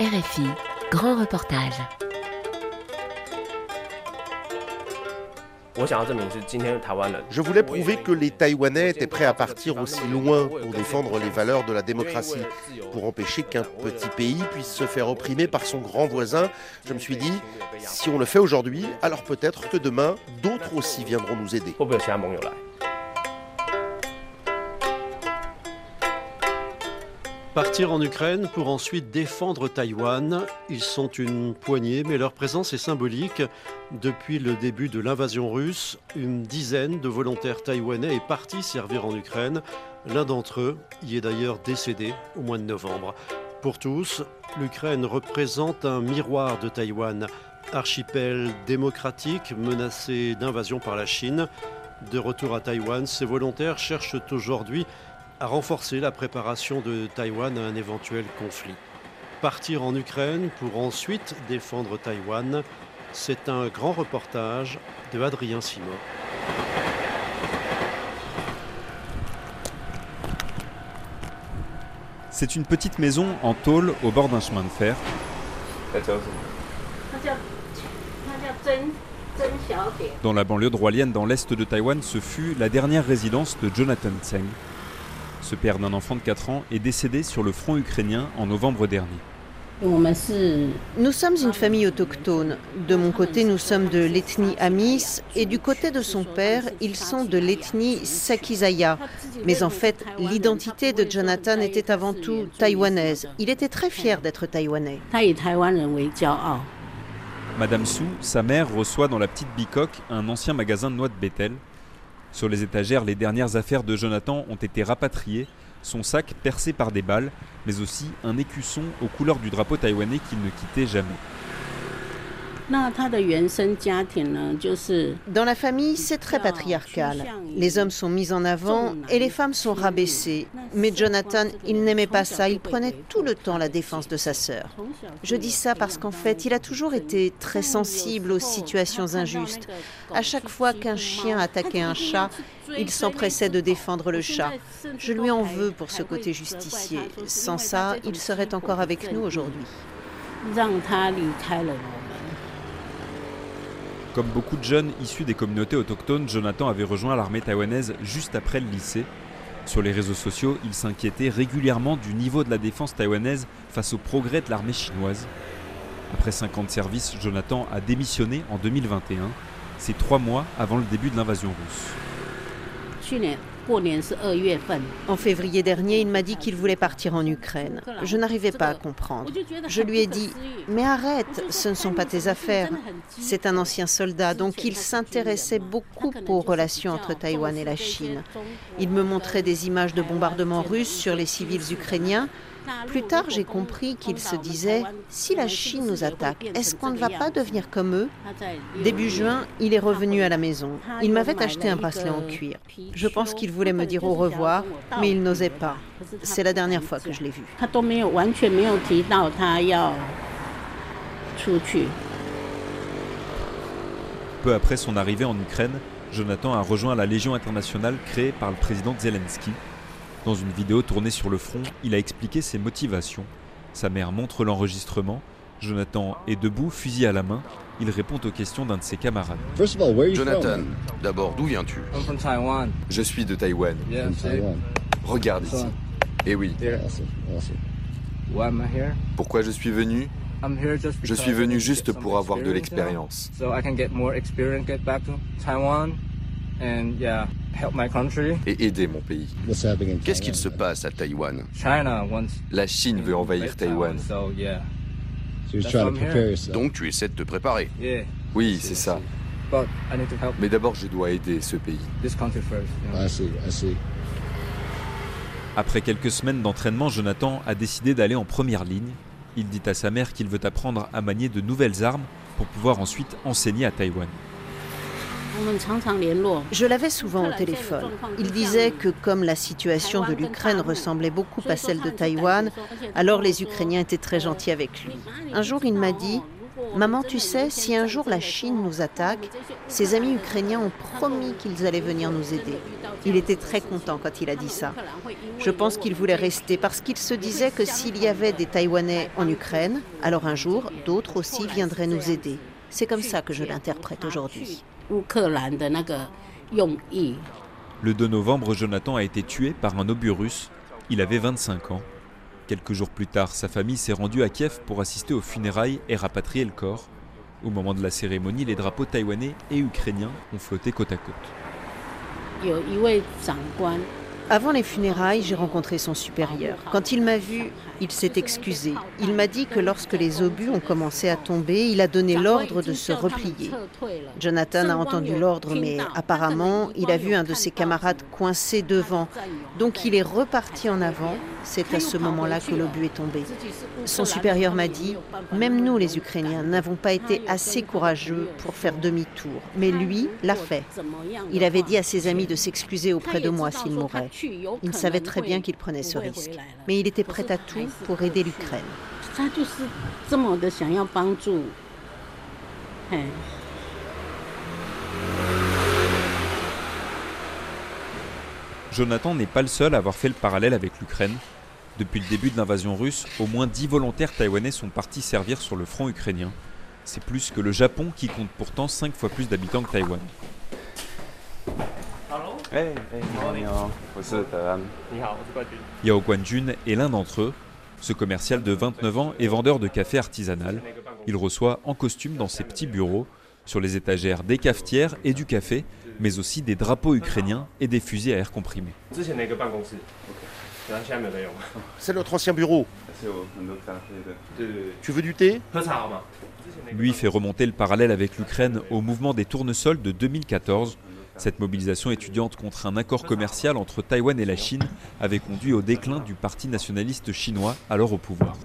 RFI, grand reportage. Je voulais prouver que les Taïwanais étaient prêts à partir aussi loin pour défendre les valeurs de la démocratie, pour empêcher qu'un petit pays puisse se faire opprimer par son grand voisin. Je me suis dit, si on le fait aujourd'hui, alors peut-être que demain, d'autres aussi viendront nous aider. Partir en Ukraine pour ensuite défendre Taïwan. Ils sont une poignée, mais leur présence est symbolique. Depuis le début de l'invasion russe, une dizaine de volontaires taïwanais est parti servir en Ukraine. L'un d'entre eux y est d'ailleurs décédé au mois de novembre. Pour tous, l'Ukraine représente un miroir de Taïwan, archipel démocratique menacé d'invasion par la Chine. De retour à Taïwan, ces volontaires cherchent aujourd'hui à renforcer la préparation de Taïwan à un éventuel conflit. Partir en Ukraine pour ensuite défendre Taïwan, c'est un grand reportage de Adrien Simon. C'est une petite maison en tôle au bord d'un chemin de fer. Dans la banlieue de dans l'est de Taïwan, ce fut la dernière résidence de Jonathan Tseng, ce père d'un enfant de 4 ans est décédé sur le front ukrainien en novembre dernier. Nous sommes une famille autochtone. De mon côté, nous sommes de l'ethnie Amis et du côté de son père, ils sont de l'ethnie Sakizaya. Mais en fait, l'identité de Jonathan était avant tout taïwanaise. Il était très fier d'être taïwanais. Madame Su, sa mère, reçoit dans la petite bicoque un ancien magasin de noix de Bethel sur les étagères, les dernières affaires de Jonathan ont été rapatriées, son sac percé par des balles, mais aussi un écusson aux couleurs du drapeau taïwanais qu'il ne quittait jamais. Dans la famille, c'est très patriarcal. Les hommes sont mis en avant et les femmes sont rabaissées. Mais Jonathan, il n'aimait pas ça. Il prenait tout le temps la défense de sa sœur. Je dis ça parce qu'en fait, il a toujours été très sensible aux situations injustes. À chaque fois qu'un chien attaquait un chat, il s'empressait de défendre le chat. Je lui en veux pour ce côté justicier. Sans ça, il serait encore avec nous aujourd'hui. Comme beaucoup de jeunes issus des communautés autochtones, Jonathan avait rejoint l'armée taïwanaise juste après le lycée. Sur les réseaux sociaux, il s'inquiétait régulièrement du niveau de la défense taïwanaise face au progrès de l'armée chinoise. Après 50 services, Jonathan a démissionné en 2021. C'est trois mois avant le début de l'invasion russe. En février dernier, il m'a dit qu'il voulait partir en Ukraine. Je n'arrivais pas à comprendre. Je lui ai dit, mais arrête, ce ne sont pas tes affaires. C'est un ancien soldat, donc il s'intéressait beaucoup aux relations entre Taïwan et la Chine. Il me montrait des images de bombardements russes sur les civils ukrainiens plus tard, j'ai compris qu'il se disait, si la Chine nous attaque, est-ce qu'on ne va pas devenir comme eux? Début juin, il est revenu à la maison. Il m'avait acheté un bracelet en cuir. Je pense qu'il voulait me dire au revoir, mais il n'osait pas. C'est la dernière fois que je l'ai vu. Peu après son arrivée en Ukraine, Jonathan a rejoint la Légion internationale créée par le président Zelensky dans une vidéo tournée sur le front, il a expliqué ses motivations. Sa mère montre l'enregistrement. Jonathan est debout, fusil à la main. Il répond aux questions d'un de ses camarades. Jonathan, d'abord, d'où viens-tu? Je suis de Taïwan. Regarde ici. Eh oui. Pourquoi je suis venu? Je suis venu juste pour avoir de l'expérience et aider mon pays. Qu'est-ce qu'il se passe à Taïwan? La Chine veut envahir Taïwan. Donc tu essaies de te préparer. Oui, c'est ça. Mais d'abord, je dois aider ce pays. Après quelques semaines d'entraînement, Jonathan a décidé d'aller en première ligne. Il dit à sa mère qu'il veut apprendre à manier de nouvelles armes pour pouvoir ensuite enseigner à Taïwan. Je l'avais souvent au téléphone. Il disait que comme la situation de l'Ukraine ressemblait beaucoup à celle de Taïwan, alors les Ukrainiens étaient très gentils avec lui. Un jour, il m'a dit Maman, tu sais, si un jour la Chine nous attaque, ses amis ukrainiens ont promis qu'ils allaient venir nous aider. Il était très content quand il a dit ça. Je pense qu'il voulait rester parce qu'il se disait que s'il y avait des Taïwanais en Ukraine, alors un jour, d'autres aussi viendraient nous aider. C'est comme ça que je l'interprète aujourd'hui. Le 2 novembre, Jonathan a été tué par un obus russe. Il avait 25 ans. Quelques jours plus tard, sa famille s'est rendue à Kiev pour assister aux funérailles et rapatrier le corps. Au moment de la cérémonie, les drapeaux taïwanais et ukrainiens ont flotté côte à côte. Avant les funérailles, j'ai rencontré son supérieur. Quand il m'a vu, il s'est excusé. Il m'a dit que lorsque les obus ont commencé à tomber, il a donné l'ordre de se replier. Jonathan a entendu l'ordre, mais apparemment, il a vu un de ses camarades coincé devant. Donc il est reparti en avant. C'est à ce moment-là que l'obus est tombé. Son supérieur m'a dit, même nous les Ukrainiens n'avons pas été assez courageux pour faire demi-tour. Mais lui l'a fait. Il avait dit à ses amis de s'excuser auprès de moi s'il mourait. Il savait très bien qu'il prenait ce risque, mais il était prêt à tout pour aider l'Ukraine. Jonathan n'est pas le seul à avoir fait le parallèle avec l'Ukraine. Depuis le début de l'invasion russe, au moins 10 volontaires taïwanais sont partis servir sur le front ukrainien. C'est plus que le Japon qui compte pourtant 5 fois plus d'habitants que Taïwan. Yao Guanjun est l'un d'entre eux. Ce commercial de 29 ans est vendeur de café artisanal. Il reçoit en costume dans ses petits bureaux, sur les étagères des cafetières et du café, mais aussi des drapeaux ukrainiens et des fusils à air comprimé. C'est notre ancien bureau. Tu veux du thé Lui fait remonter le parallèle avec l'Ukraine au mouvement des tournesols de 2014 cette mobilisation étudiante contre un accord commercial entre Taïwan et la Chine avait conduit au déclin du Parti nationaliste chinois, alors au pouvoir.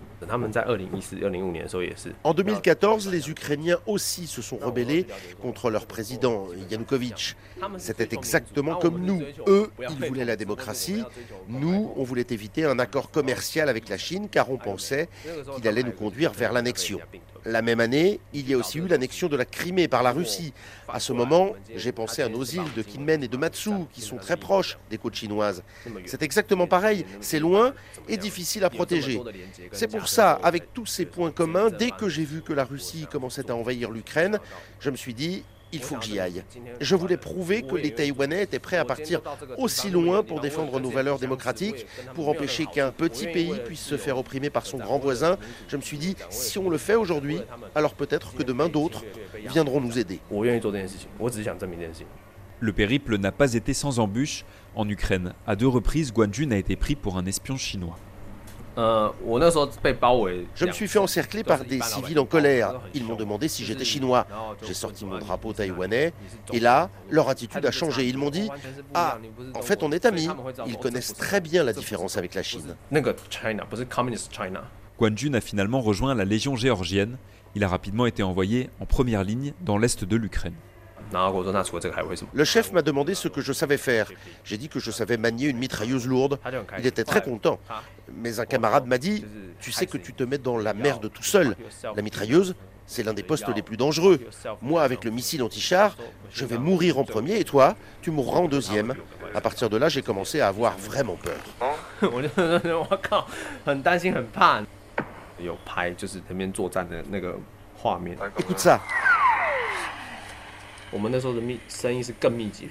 En 2014, les Ukrainiens aussi se sont rebellés contre leur président Yanukovych. C'était exactement comme nous. Eux, ils voulaient la démocratie. Nous, on voulait éviter un accord commercial avec la Chine car on pensait qu'il allait nous conduire vers l'annexion. La même année, il y a aussi eu l'annexion de la Crimée par la Russie. À ce moment, j'ai pensé à nos îles de Kinmen et de Matsu, qui sont très proches des côtes chinoises. C'est exactement pareil, c'est loin et difficile à protéger. C'est pour ça, avec tous ces points communs, dès que j'ai vu que la Russie commençait à envahir l'Ukraine, je me suis dit, il faut que j'y aille. Je voulais prouver que les Taïwanais étaient prêts à partir aussi loin pour défendre nos valeurs démocratiques, pour empêcher qu'un petit pays puisse se faire opprimer par son grand voisin. Je me suis dit, si on le fait aujourd'hui, alors peut-être que demain d'autres viendront nous aider. Le périple n'a pas été sans embûches. En Ukraine, à deux reprises, Guanjun a été pris pour un espion chinois. Je me suis fait encercler par des civils en colère. Ils m'ont demandé si j'étais chinois. J'ai sorti mon drapeau taïwanais et là, leur attitude a changé. Ils m'ont dit Ah, en fait, on est amis. Ils connaissent très bien la différence avec la Chine. Guanjun a finalement rejoint la Légion géorgienne. Il a rapidement été envoyé en première ligne dans l'est de l'Ukraine. Le chef m'a demandé ce que je savais faire. J'ai dit que je savais manier une mitrailleuse lourde. Il était très content. Mais un camarade m'a dit, tu sais que tu te mets dans la merde tout seul. La mitrailleuse, c'est l'un des postes les plus dangereux. Moi, avec le missile anti-char, je vais mourir en premier et toi, tu mourras en deuxième. À partir de là, j'ai commencé à avoir vraiment peur. Écoute ça. 我们那时候的密声音是更密集，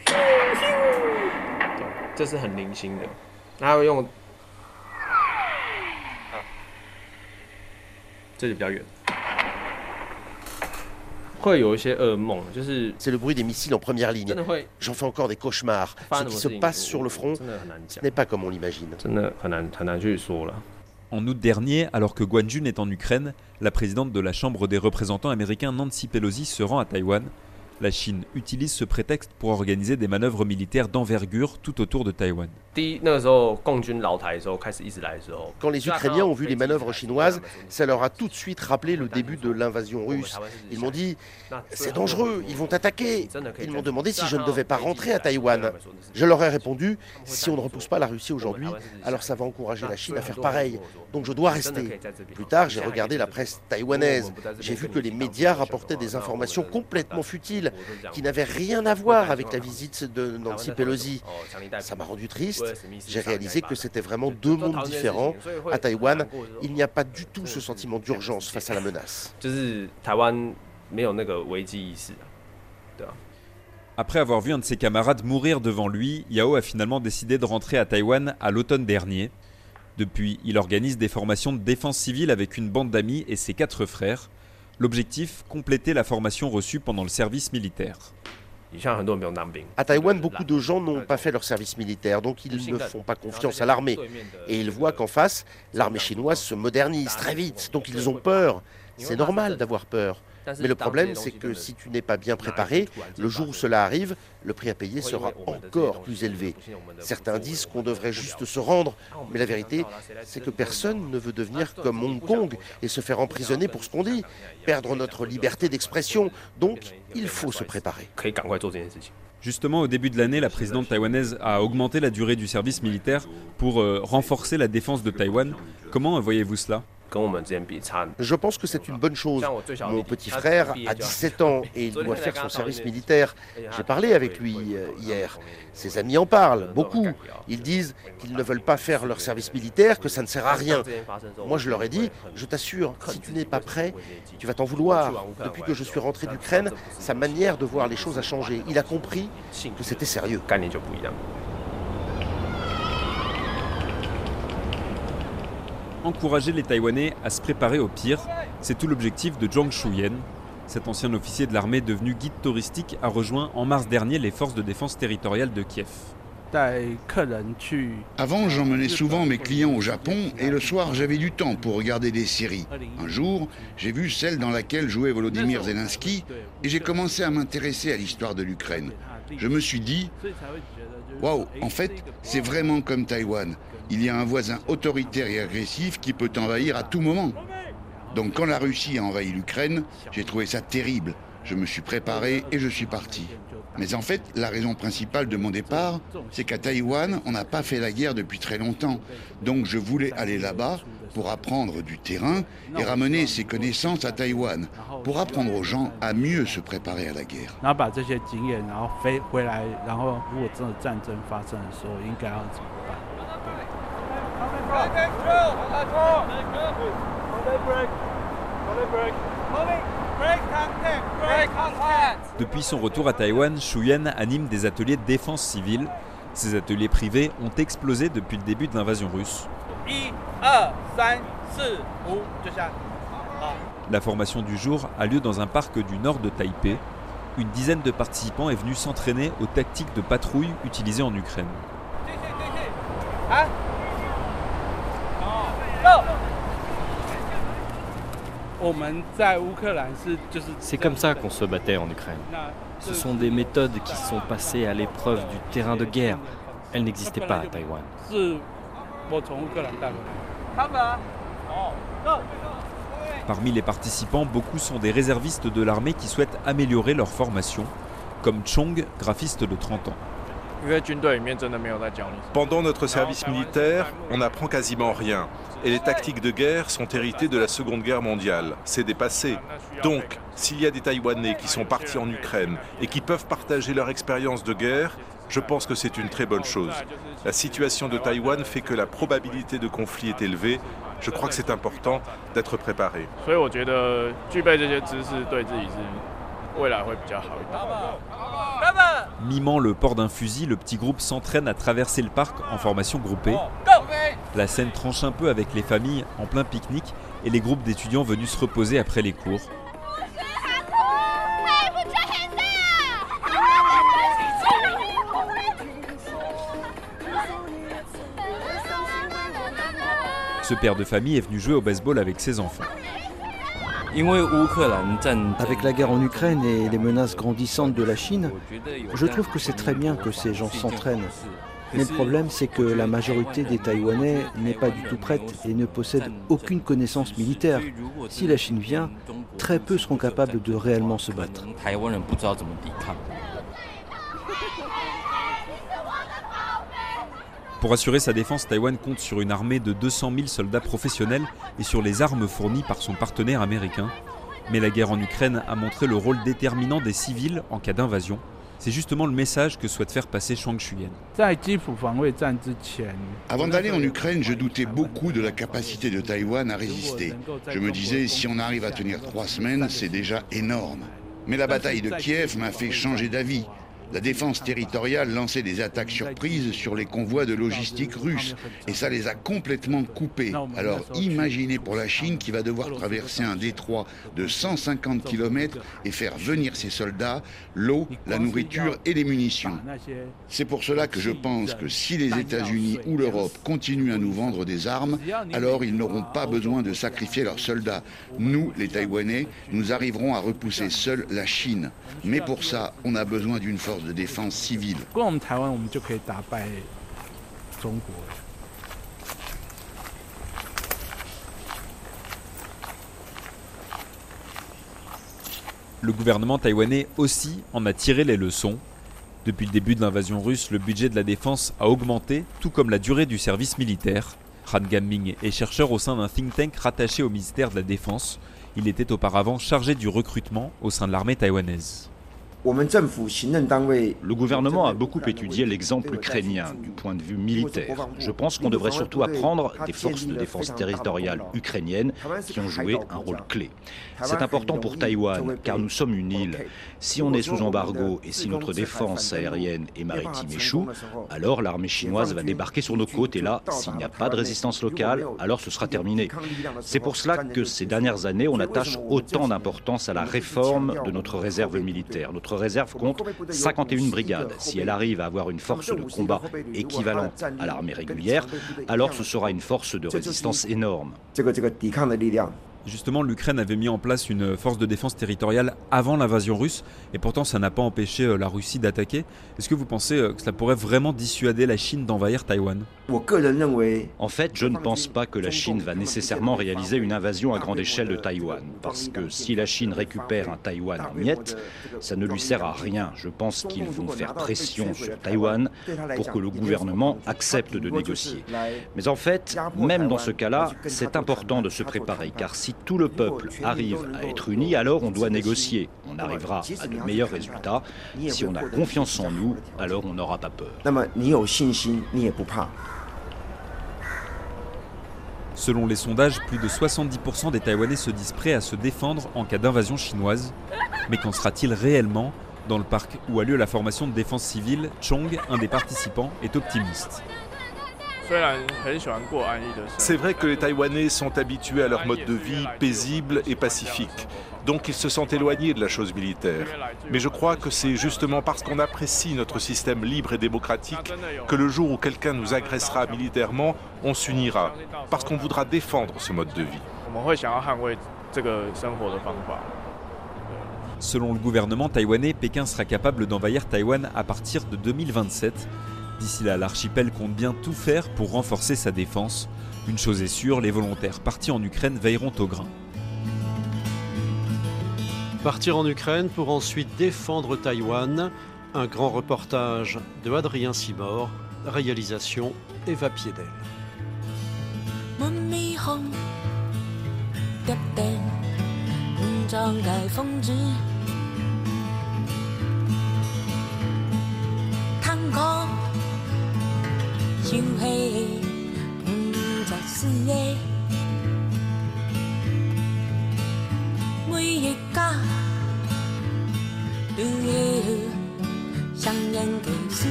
这是很零星的，他会用，这里比较远，会有一些噩梦，就是 C'est le bruit des missiles en première ligne. J'en fais encore des cauchemars. Ce qui se passe sur le front, ce n'est pas comme on l'imagine. 真的很难很难去说了。 En août dernier, alors que Guanjun est en Ukraine, la présidente de la Chambre des représentants américains Nancy Pelosi se rend à Taïwan. la Chine utilise ce prétexte pour organiser des manœuvres militaires d'envergure tout autour de Taïwan. Quand les Ukrainiens ont vu les manœuvres chinoises, ça leur a tout de suite rappelé le début de l'invasion russe. Ils m'ont dit c'est dangereux, ils vont attaquer. Ils m'ont demandé si je ne devais pas rentrer à Taïwan. Je leur ai répondu si on ne repousse pas la Russie aujourd'hui, alors ça va encourager la Chine à faire pareil. Donc je dois rester. Plus tard, j'ai regardé la presse taïwanaise. J'ai vu que les médias rapportaient des informations complètement futiles qui n'avaient rien à voir avec la visite de Nancy Pelosi. Ça m'a rendu triste. J'ai réalisé que c'était vraiment deux mondes différents. À Taïwan, il n'y a pas du tout ce sentiment d'urgence face à la menace. Après avoir vu un de ses camarades mourir devant lui, Yao a finalement décidé de rentrer à Taïwan à l'automne dernier. Depuis, il organise des formations de défense civile avec une bande d'amis et ses quatre frères. L'objectif, compléter la formation reçue pendant le service militaire. À Taïwan, beaucoup de gens n'ont pas fait leur service militaire, donc ils ne font pas confiance à l'armée. Et ils voient qu'en face, l'armée chinoise se modernise très vite, donc ils ont peur. C'est normal d'avoir peur. Mais le problème, c'est que si tu n'es pas bien préparé, le jour où cela arrive, le prix à payer sera encore plus élevé. Certains disent qu'on devrait juste se rendre, mais la vérité, c'est que personne ne veut devenir comme Hong Kong et se faire emprisonner pour ce qu'on dit, perdre notre liberté d'expression. Donc, il faut se préparer. Justement, au début de l'année, la présidente taïwanaise a augmenté la durée du service militaire pour euh, renforcer la défense de Taïwan. Comment voyez-vous cela? Je pense que c'est une bonne chose. Mon petit frère a 17 ans et il doit faire son service militaire. J'ai parlé avec lui hier. Ses amis en parlent, beaucoup. Ils disent qu'ils ne veulent pas faire leur service militaire, que ça ne sert à rien. Moi, je leur ai dit, je t'assure, si tu n'es pas prêt, tu vas t'en vouloir. Depuis que je suis rentré d'Ukraine, sa manière de voir les choses a changé. Il a compris que c'était sérieux. Encourager les Taïwanais à se préparer au pire. C'est tout l'objectif de Zhang Shuyan. Cet ancien officier de l'armée devenu guide touristique a rejoint en mars dernier les forces de défense territoriale de Kiev. Avant, j'emmenais souvent mes clients au Japon et le soir, j'avais du temps pour regarder des séries. Un jour, j'ai vu celle dans laquelle jouait Volodymyr Zelensky et j'ai commencé à m'intéresser à l'histoire de l'Ukraine. Je me suis dit, waouh, en fait, c'est vraiment comme Taïwan il y a un voisin autoritaire et agressif qui peut envahir à tout moment. Donc quand la Russie a envahi l'Ukraine, j'ai trouvé ça terrible. Je me suis préparé et je suis parti. Mais en fait, la raison principale de mon départ, c'est qu'à Taïwan, on n'a pas fait la guerre depuis très longtemps. Donc je voulais aller là-bas pour apprendre du terrain et ramener ces connaissances à Taïwan, pour apprendre aux gens à mieux se préparer à la guerre. Depuis son retour à Taïwan, Shuyan anime des ateliers de défense civile. Ces ateliers privés ont explosé depuis le début de l'invasion russe. La formation du jour a lieu dans un parc du nord de Taipei. Une dizaine de participants est venue s'entraîner aux tactiques de patrouille utilisées en Ukraine. C'est comme ça qu'on se battait en Ukraine. Ce sont des méthodes qui sont passées à l'épreuve du terrain de guerre. Elles n'existaient pas à Taïwan. Parmi les participants, beaucoup sont des réservistes de l'armée qui souhaitent améliorer leur formation, comme Chong, graphiste de 30 ans. Pendant notre service militaire, on n'apprend quasiment rien. Et les tactiques de guerre sont héritées de la Seconde Guerre mondiale. C'est dépassé. Donc, s'il y a des Taïwanais qui sont partis en Ukraine et qui peuvent partager leur expérience de guerre, je pense que c'est une très bonne chose. La situation de Taïwan fait que la probabilité de conflit est élevée. Je crois que c'est important d'être préparé. Mimant le port d'un fusil, le petit groupe s'entraîne à traverser le parc en formation groupée. La scène tranche un peu avec les familles en plein pique-nique et les groupes d'étudiants venus se reposer après les cours. Ce père de famille est venu jouer au baseball avec ses enfants. Avec la guerre en Ukraine et les menaces grandissantes de la Chine, je trouve que c'est très bien que ces gens s'entraînent. Mais le problème, c'est que la majorité des Taïwanais n'est pas du tout prête et ne possède aucune connaissance militaire. Si la Chine vient, très peu seront capables de réellement se battre. Pour assurer sa défense, Taïwan compte sur une armée de 200 000 soldats professionnels et sur les armes fournies par son partenaire américain. Mais la guerre en Ukraine a montré le rôle déterminant des civils en cas d'invasion. C'est justement le message que souhaite faire passer Shang Xuyen. Avant d'aller en Ukraine, je doutais beaucoup de la capacité de Taïwan à résister. Je me disais, si on arrive à tenir trois semaines, c'est déjà énorme. Mais la bataille de Kiev m'a fait changer d'avis. La défense territoriale lançait des attaques surprises sur les convois de logistique russes et ça les a complètement coupés. Alors imaginez pour la Chine qui va devoir traverser un détroit de 150 km et faire venir ses soldats l'eau, la nourriture et les munitions. C'est pour cela que je pense que si les États-Unis ou l'Europe continuent à nous vendre des armes, alors ils n'auront pas besoin de sacrifier leurs soldats. Nous, les Taïwanais, nous arriverons à repousser seuls la Chine. Mais pour ça, on a besoin d'une force de défense civile. Le gouvernement taïwanais aussi en a tiré les leçons. Depuis le début de l'invasion russe, le budget de la défense a augmenté, tout comme la durée du service militaire. Han Gamming est chercheur au sein d'un think tank rattaché au ministère de la Défense. Il était auparavant chargé du recrutement au sein de l'armée taïwanaise. Le gouvernement a beaucoup étudié l'exemple ukrainien du point de vue militaire. Je pense qu'on devrait surtout apprendre des forces de défense territoriale ukrainiennes qui ont joué un rôle clé. C'est important pour Taïwan car nous sommes une île. Si on est sous embargo et si notre défense aérienne et maritime échoue, alors l'armée chinoise va débarquer sur nos côtes et là, s'il n'y a pas de résistance locale, alors ce sera terminé. C'est pour cela que ces dernières années, on attache autant d'importance à la réforme de notre réserve militaire. Notre réserve compte 51 brigades. Si elle arrive à avoir une force de combat équivalente à l'armée régulière, alors ce sera une force de résistance énorme. Justement, l'Ukraine avait mis en place une force de défense territoriale avant l'invasion russe, et pourtant ça n'a pas empêché euh, la Russie d'attaquer. Est-ce que vous pensez euh, que cela pourrait vraiment dissuader la Chine d'envahir Taïwan? En fait, je ne pense pas que la Chine va nécessairement réaliser une invasion à grande échelle de Taïwan, parce que si la Chine récupère un Taïwan en miettes, ça ne lui sert à rien. Je pense qu'ils vont faire pression sur Taïwan pour que le gouvernement accepte de négocier. Mais en fait, même dans ce cas-là, c'est important de se préparer, car si tout le peuple arrive à être uni, alors on doit négocier. On arrivera à de meilleurs résultats. Si on a confiance en nous, alors on n'aura pas peur. Selon les sondages, plus de 70% des Taïwanais se disent prêts à se défendre en cas d'invasion chinoise. Mais qu'en sera-t-il réellement Dans le parc où a lieu la formation de défense civile, Chong, un des participants, est optimiste. C'est vrai que les Taïwanais sont habitués à leur mode de vie paisible et pacifique, donc ils se sentent éloignés de la chose militaire. Mais je crois que c'est justement parce qu'on apprécie notre système libre et démocratique que le jour où quelqu'un nous agressera militairement, on s'unira, parce qu'on voudra défendre ce mode de vie. Selon le gouvernement taïwanais, Pékin sera capable d'envahir Taïwan à partir de 2027 D'ici là, l'archipel compte bien tout faire pour renforcer sa défense. Une chose est sûre, les volontaires partis en Ukraine veilleront au grain. Partir en Ukraine pour ensuite défendre Taïwan. Un grand reportage de Adrien Simor, réalisation Eva Piedel.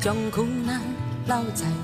将苦难留在当地。